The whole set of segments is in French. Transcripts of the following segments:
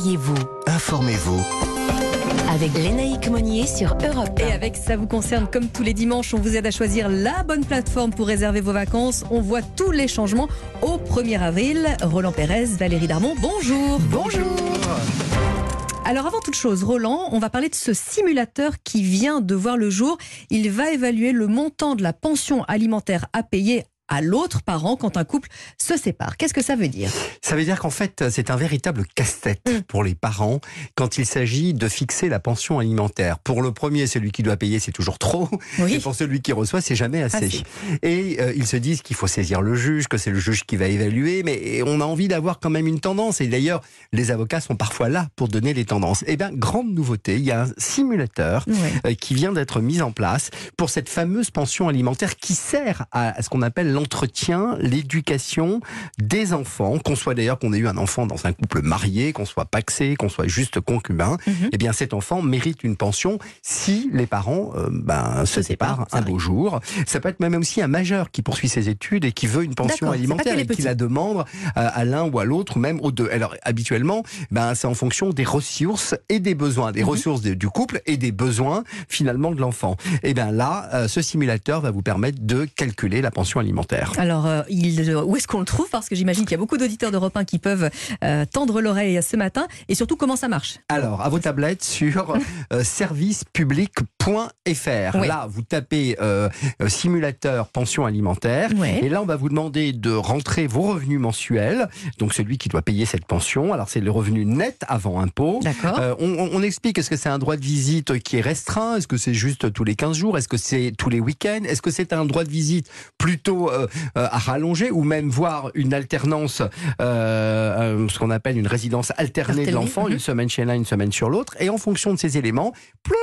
Réveillez-vous. Informez-vous. Avec Lénaïque Monnier sur Europe Et avec ça vous concerne, comme tous les dimanches, on vous aide à choisir la bonne plateforme pour réserver vos vacances. On voit tous les changements au 1er avril. Roland Pérez, Valérie Darmon, bonjour. Bonjour. Alors avant toute chose, Roland, on va parler de ce simulateur qui vient de voir le jour. Il va évaluer le montant de la pension alimentaire à payer à l'autre parent quand un couple se sépare. Qu'est-ce que ça veut dire? Ça veut dire qu'en fait, c'est un véritable casse-tête Mm. pour les parents quand il s'agit de fixer la pension alimentaire. Pour le premier, celui qui doit payer, c'est toujours trop. Oui. Et pour celui qui reçoit, c'est jamais assez. Assez. Et euh, ils se disent qu'il faut saisir le juge, que c'est le juge qui va évaluer, mais on a envie d'avoir quand même une tendance. Et d'ailleurs, les avocats sont parfois là pour donner les tendances. Eh bien, grande nouveauté, il y a un simulateur euh, qui vient d'être mis en place pour cette fameuse pension alimentaire qui sert à, à ce qu'on appelle l'entretien, l'éducation des enfants, qu'on soit d'ailleurs qu'on ait eu un enfant dans un couple marié, qu'on soit paxé, qu'on soit juste concubin, Mhm. eh bien cet enfant mérite une pension si les parents euh, ben, se Se séparent, un beau jour. Ça peut être même aussi un majeur qui poursuit ses études et qui veut une pension alimentaire et qui la demande à, l'un ou à l'autre, ou même aux deux. Alors habituellement, ben, c'est en fonction des ressources et des besoins, des Mhm. ressources de- du couple et des besoins finalement de l'enfant. Et bien là, euh, ce simulateur va vous permettre de calculer la pension alimentaire. Alors, euh, il- où est-ce qu'on le trouve? Parce que j'imagine qu'il y a beaucoup d'auditeurs d'Europe 1 qui peuvent euh, tendre l'oreille ce matin. Et surtout, comment ça marche? Alors, à vos tablettes sur euh, servicepublic.fr. Là, vous tapez euh, euh, simulateur pension alimentaire. Ouais. Et là, on va vous demander de rentrer vos revenus mensuels. Donc, celui qui doit payer cette pension. Alors, c'est le revenu net avant impôt. D'accord. Euh, on explique, est-ce que c'est un droit de visite qui est restreint? Est-ce que c'est juste tous les 15 jours? Est-ce que c'est tous les week-ends? Est-ce que c'est un droit de visite plutôt euh, à rallonger ou même voir une alternance, euh, euh, ce qu'on appelle une résidence alternée de l'enfant, mhm. une semaine chez l'un, une semaine sur l'autre Et en fonction de ces éléments, ploup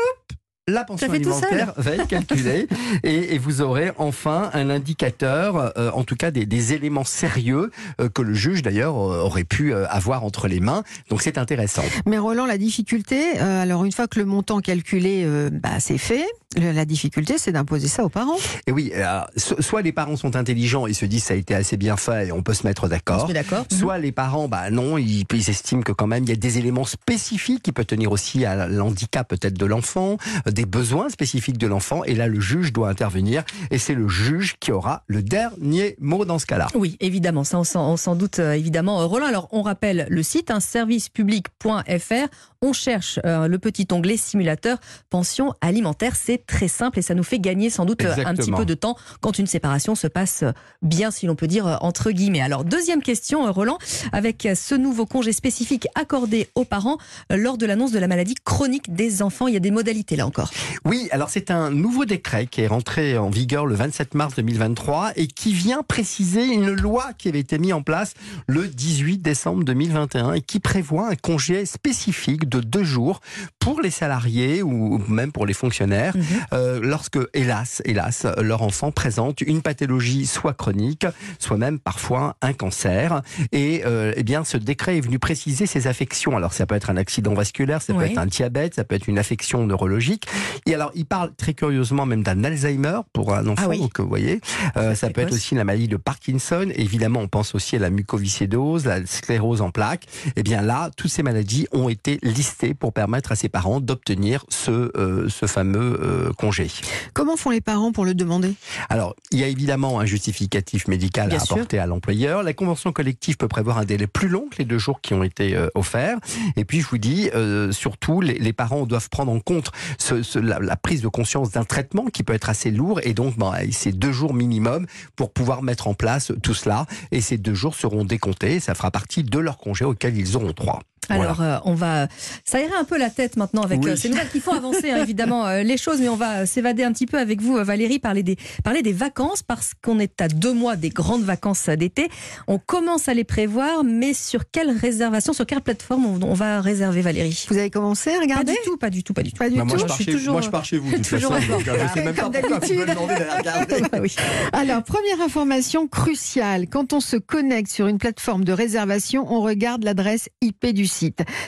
la pension alimentaire va être calculée et, et vous aurez enfin un indicateur, euh, en tout cas des, des éléments sérieux euh, que le juge d'ailleurs aurait pu euh, avoir entre les mains. Donc c'est intéressant. Mais Roland, la difficulté, alors une fois que le montant calculé, bah, c'est fait, la difficulté, c'est d'imposer ça aux parents. Et oui, euh, so- soit les parents sont intelligents et se disent ça a été assez bien fait et on peut se mettre d'accord. Soit les parents, bah non, ils, ils estiment que quand même il y a des éléments spécifiques qui peuvent tenir aussi à l'handicap peut-être de l'enfant, euh, des besoins spécifiques de l'enfant. Et là, le juge doit intervenir et c'est le juge qui aura le dernier mot dans ce cas-là. Oui, évidemment, ça on s'en, doute euh, évidemment. Roland, alors on rappelle le site, hein, servicepublic.fr. On cherche euh, le petit onglet simulateur pension alimentaire. C'est très simple et ça nous fait gagner sans doute euh, un petit peu de temps quand une séparation se passe euh, bien, si l'on peut dire, entre guillemets. Alors, deuxième question, Roland, avec ce nouveau congé spécifique accordé aux parents lors de l'annonce de la maladie chronique des enfants, il y a des modalités là encore? Oui, alors c'est un nouveau décret qui est rentré en vigueur le 27 mars 2023 et qui vient préciser une loi qui avait été mise en place le 18 décembre 2021 et qui prévoit un congé spécifique de deux jours pour les salariés ou même pour les fonctionnaires Mhm. euh, lorsque, hélas, hélas, leur enfant présente une pathologie soit chronique, soit même parfois un cancer. Et euh, eh bien, ce décret est venu préciser ces affections. Alors, ça peut être un accident vasculaire, ça peut être un diabète, ça peut être une affection neurologique. Et alors, il parle très curieusement même d'un Alzheimer pour un enfant. Ah oui. Donc, vous voyez, euh, ça peut être aussi la maladie de Parkinson. Évidemment, on pense aussi à la mucoviscidose, la sclérose en plaques. Eh bien là, toutes ces maladies ont été listées pour permettre à ses parents d'obtenir ce, euh, ce fameux euh, congé. Comment font les parents pour le demander? Alors, il y a évidemment un justificatif médical Bien à sûr. apporter à l'employeur. La convention collective peut prévoir un délai plus long que les deux jours qui ont été euh, offerts. Et puis, je vous dis, surtout, les, les parents doivent prendre en compte ce- ce- la, la prise de conscience d'un traitement qui peut être assez lourd. Et donc, bon, c'est deux jours minimum pour pouvoir mettre en place tout cela. Et ces deux jours seront décomptés. Ça fera partie de leur congé auquel ils auront droit. Voilà. Alors, euh, on va s'aérer un peu la tête maintenant avec Oui. euh, ces nouvelles qui font avancer hein, évidemment euh, les choses, mais on va s'évader un petit peu avec vous, euh, Valérie, parler des, parler des vacances parce qu'on est à deux mois des grandes vacances d'été. On commence à les prévoir, mais sur quelle réservation, sur quelle plateforme on, on va réserver, Valérie? Vous avez commencé à Pas regarder du tout, pas du tout, pas du tout. Pas du Bah, tout. moi, je suis chez, toujours- moi, je pars chez vous. de toute toujours façon, donc, je sais même pas pourquoi vous me d'aller regarder. Ah oui. Alors, première information cruciale. Quand on se connecte sur une plateforme de réservation, on regarde l'adresse IP du site.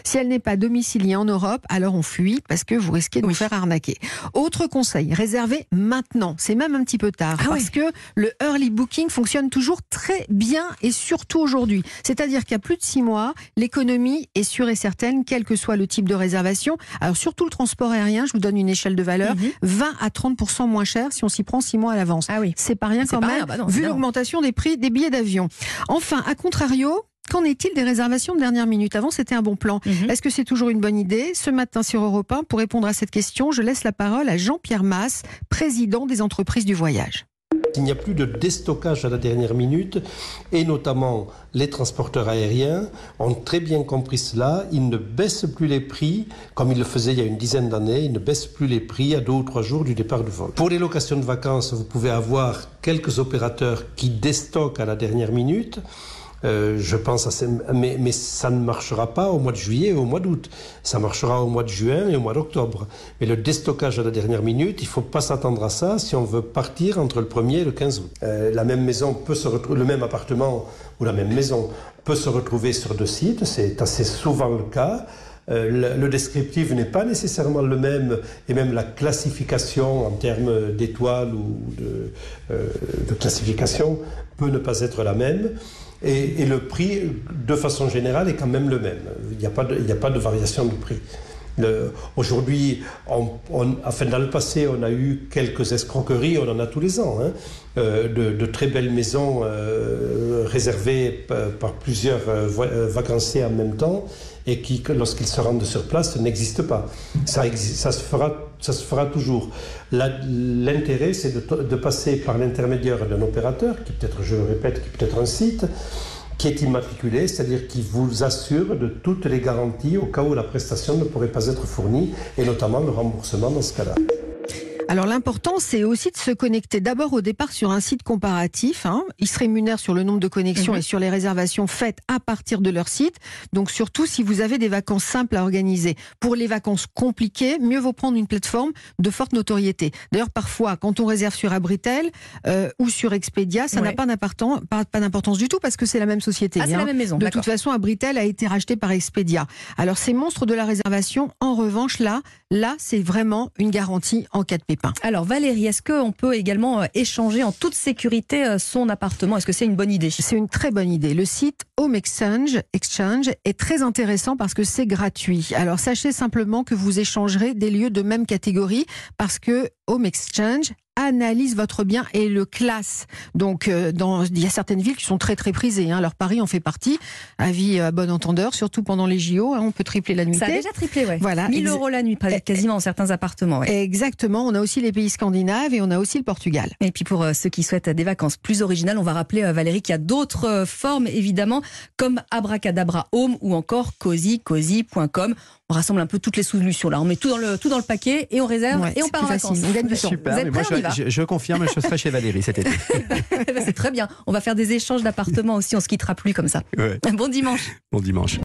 Si elle n'est pas domiciliée en Europe, alors on fuit parce que vous risquez de vous faire arnaquer. Autre conseil, réservez maintenant. C'est même un petit peu tard Ah parce que le early booking fonctionne toujours très bien et surtout aujourd'hui. C'est-à-dire qu'il y a plus de six mois, l'économie est sûre et certaine, quel que soit le type de réservation. Alors surtout le transport aérien, je vous donne une échelle de valeur, Mhm. 20 à 30% moins cher si on s'y prend six mois à l'avance. Ah oui. C'est pas rien quand même, rien, bah non, vu l'augmentation des prix des billets d'avion. Enfin, à contrario, qu'en est-il des réservations de dernière minute Avant, c'était un bon plan. Mhm. Est-ce que c'est toujours une bonne idée Ce matin sur Europe 1, pour répondre à cette question, je laisse la parole à Jean-Pierre Masse, président des entreprises du voyage. Il n'y a plus de déstockage à la dernière minute et notamment les transporteurs aériens ont très bien compris cela. Ils ne baissent plus les prix comme ils le faisaient il y a une dizaine d'années. Ils ne baissent plus les prix à deux ou trois jours du départ du vol. Pour les locations de vacances, vous pouvez avoir quelques opérateurs qui déstockent à la dernière minute. Euh, je pense à ces... mais, mais ça ne marchera pas au mois de juillet et au mois d'août. Ça marchera au mois de juin et au mois d'octobre. Mais le déstockage à la dernière minute, il ne faut pas s'attendre à ça si on veut partir entre le 1er et le 15 août. Euh, la même maison peut se retrouver, le même appartement ou la même maison peut se retrouver sur deux sites. C'est assez souvent le cas. Euh, le, descriptif n'est pas nécessairement le même et même la classification en termes d'étoiles ou de, euh, classification peut ne pas être la même. Et, le prix, de façon générale, est quand même le même. Il n'y a, a pas de variation de prix. Aujourd'hui, enfin, dans le passé, on a eu quelques escroqueries, on en a tous les ans, hein, euh, de, très belles maisons euh, réservées par, plusieurs euh, vacanciers en même temps et qui, lorsqu'ils se rendent sur place, n'existent pas. Ça, existe, ça, se fera, ça se fera toujours. L'intérêt, c'est de, de, passer par l'intermédiaire d'un opérateur, qui peut-être, je le répète, qui peut être un site, qui est immatriculé, c'est-à-dire qui vous assure de toutes les garanties au cas où la prestation ne pourrait pas être fournie, et notamment le remboursement dans ce cas-là. Alors l'important, c'est aussi de se connecter d'abord au départ sur un site comparatif. Hein. Ils se rémunèrent sur le nombre de connexions mmh. et sur les réservations faites à partir de leur site. Donc surtout si vous avez des vacances simples à organiser. Pour les vacances compliquées, mieux vaut prendre une plateforme de forte notoriété. D'ailleurs, parfois, quand on réserve sur Abritel euh, ou sur Expedia, ça n'a pas d'importance pas, pas du tout parce que c'est la même société. Ah, c'est hein. la même maison. De toute façon, Abritel a été racheté par Expedia. Alors ces monstres de la réservation, en revanche, là, là, c'est vraiment une garantie en cas de pépin. Alors Valérie, est-ce qu'on peut également euh, échanger en toute sécurité euh, son appartement? Est-ce que c'est une bonne idée? C'est une très bonne idée. Le site Home Exchange, Exchange est très intéressant parce que c'est gratuit. Alors sachez simplement que vous échangerez des lieux de même catégorie parce que Home Exchange analyse votre bien et le classe. Donc, euh, dans, il y a certaines villes qui sont très très prisées. Hein. Alors Paris en fait partie. Avis à bon entendeur, surtout pendant les JO, hein, on peut tripler la nuitée. Ça a déjà triplé, ouais. Voilà. 1000 euros la nuit, quasiment dans certains appartements. Ouais. Exactement. On a aussi les pays scandinaves et on a aussi le Portugal. Et puis pour euh, ceux qui souhaitent des vacances plus originales, on va rappeler euh, Valérie qu'il y a d'autres euh, formes évidemment, comme Abracadabra Home ou encore cozy, cozy.com. On rassemble un peu toutes les solutions là. On met tout dans le tout dans le paquet et on réserve ouais, et on part en vacances. On gagne du temps. Super. Vous êtes moi, prêts, je, je, je, confirme, je serai chez Valérie cet été. C'est très bien. On va faire des échanges d'appartements aussi. On se quittera plus comme ça. Ouais. Bon dimanche. Bon dimanche.